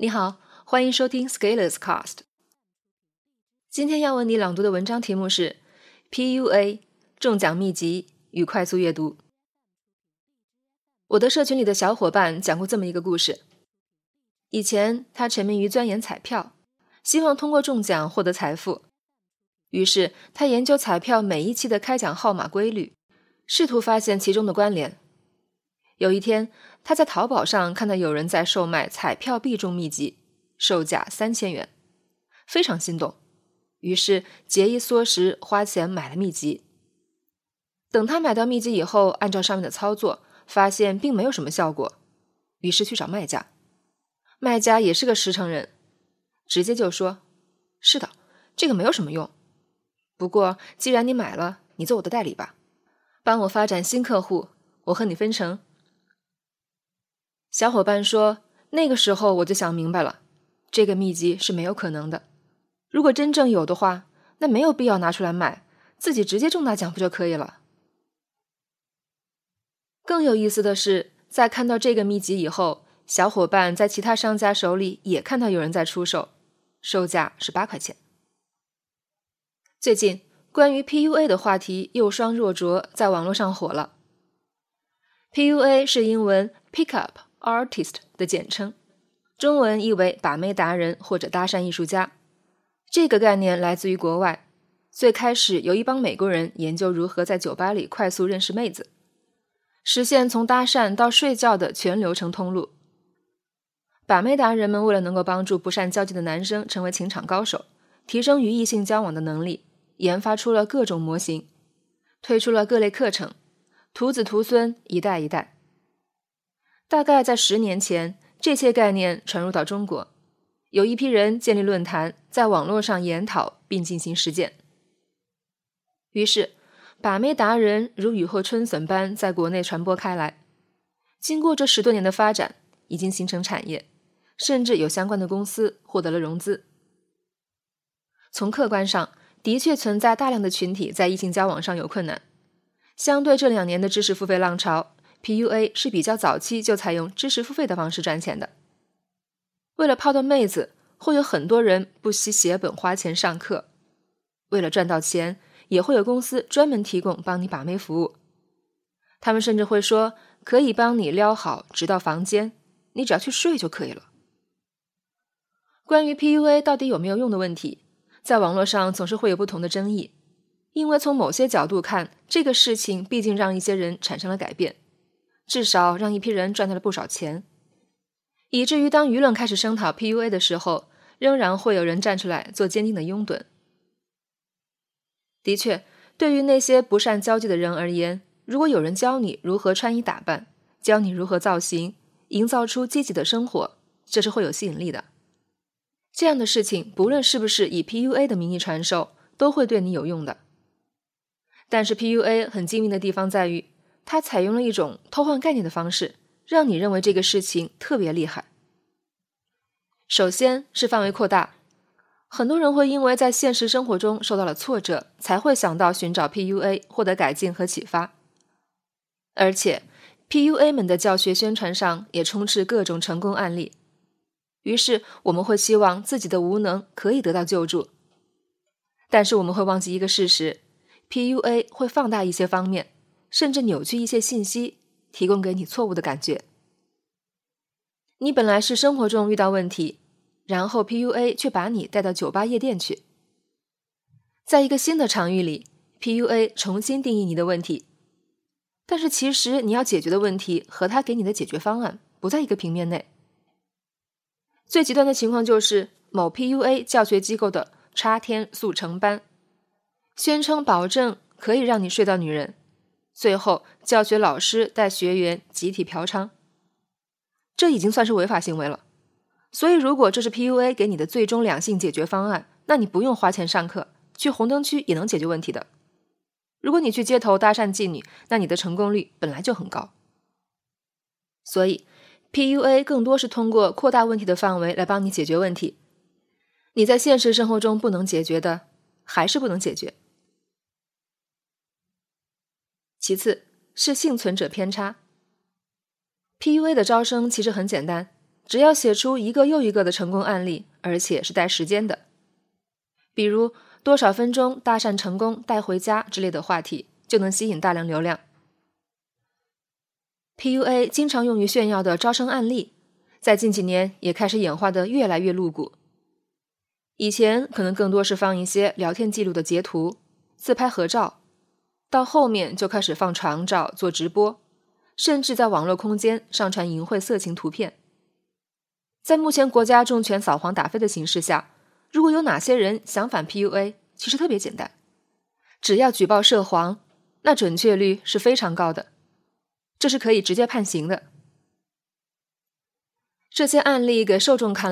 你好，欢迎收听 Scalers Cast。今天要为你朗读的文章题目是 PUA 中奖秘籍与快速阅读。我的社群里的小伙伴讲过这么一个故事：以前他沉迷于钻研彩票，希望通过中奖获得财富，于是他研究彩票每一期的开奖号码规律，试图发现其中的关联。有一天，他在淘宝上看到有人在售卖彩票必中秘籍，售价三千元，非常心动，于是节衣缩食花钱买了秘籍。等他买到秘籍以后，按照上面的操作，发现并没有什么效果，于是去找卖家。卖家也是个实诚人，直接就说：“是的，这个没有什么用。不过既然你买了，你做我的代理吧，帮我发展新客户，我和你分成。”小伙伴说：“那个时候我就想明白了，这个秘籍是没有可能的。如果真正有的话，那没有必要拿出来卖，自己直接中大奖不就可以了？”更有意思的是，在看到这个秘籍以后，小伙伴在其他商家手里也看到有人在出售，售价是八块钱。最近关于 PUA 的话题又双若浊，在网络上火了。PUA 是英文 Pick Up。Artist 的简称，中文意为把妹达人或者搭讪艺术家。这个概念来自于国外，最开始由一帮美国人研究如何在酒吧里快速认识妹子，实现从搭讪到睡觉的全流程通路。把妹达人们为了能够帮助不善交际的男生成为情场高手，提升与异性交往的能力，研发出了各种模型，推出了各类课程，徒子徒孙一代一代。大概在十年前，这些概念传入到中国，有一批人建立论坛，在网络上研讨并进行实践。于是，把妹达人如雨后春笋般在国内传播开来。经过这十多年的发展，已经形成产业，甚至有相关的公司获得了融资。从客观上，的确存在大量的群体在异性交往上有困难。相对这两年的知识付费浪潮。PUA 是比较早期就采用知识付费的方式赚钱的。为了泡到妹子，会有很多人不惜血本花钱上课。为了赚到钱，也会有公司专门提供帮你把妹服务。他们甚至会说可以帮你撩好直到房间，你只要去睡就可以了。关于 PUA 到底有没有用的问题，在网络上总是会有不同的争议，因为从某些角度看，这个事情毕竟让一些人产生了改变。至少让一批人赚到了不少钱，以至于当舆论开始声讨 PUA 的时候，仍然会有人站出来做坚定的拥趸。的确，对于那些不善交际的人而言，如果有人教你如何穿衣打扮，教你如何造型，营造出积极的生活，这是会有吸引力的。这样的事情，不论是不是以 PUA 的名义传授，都会对你有用的。但是 PUA 很精明的地方在于。它采用了一种偷换概念的方式，让你认为这个事情特别厉害。首先是范围扩大，很多人会因为在现实生活中受到了挫折，才会想到寻找 PUA 获得改进和启发。而且，PUA 们的教学宣传上也充斥各种成功案例，于是我们会希望自己的无能可以得到救助。但是我们会忘记一个事实：PUA 会放大一些方面。甚至扭曲一些信息，提供给你错误的感觉。你本来是生活中遇到问题，然后 PUA 却把你带到酒吧夜店去，在一个新的场域里，PUA 重新定义你的问题。但是其实你要解决的问题和他给你的解决方案不在一个平面内。最极端的情况就是某 PUA 教学机构的插天速成班，宣称保证可以让你睡到女人。最后，教学老师带学员集体嫖娼，这已经算是违法行为了。所以，如果这是 PUA 给你的最终两性解决方案，那你不用花钱上课，去红灯区也能解决问题的。如果你去街头搭讪妓女，那你的成功率本来就很高。所以，PUA 更多是通过扩大问题的范围来帮你解决问题。你在现实生活中不能解决的，还是不能解决。其次是幸存者偏差。PUA 的招生其实很简单，只要写出一个又一个的成功案例，而且是带时间的，比如多少分钟搭讪成功带回家之类的话题，就能吸引大量流量。PUA 经常用于炫耀的招生案例，在近几年也开始演化的越来越露骨。以前可能更多是放一些聊天记录的截图、自拍合照，到后面就开始放床照、做直播，甚至在网络空间上传淫秽色情图片。在目前国家重拳扫黄打非的形势下，如果有哪些人想反 PUA，其实特别简单，只要举报涉黄，那准确率是非常高的，这是可以直接判刑的。这些案例给受众看。